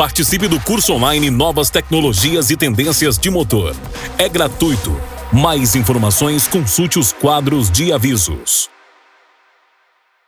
Participe do curso online Novas Tecnologias e Tendências de Motor. É gratuito. Mais informações, consulte os quadros de avisos.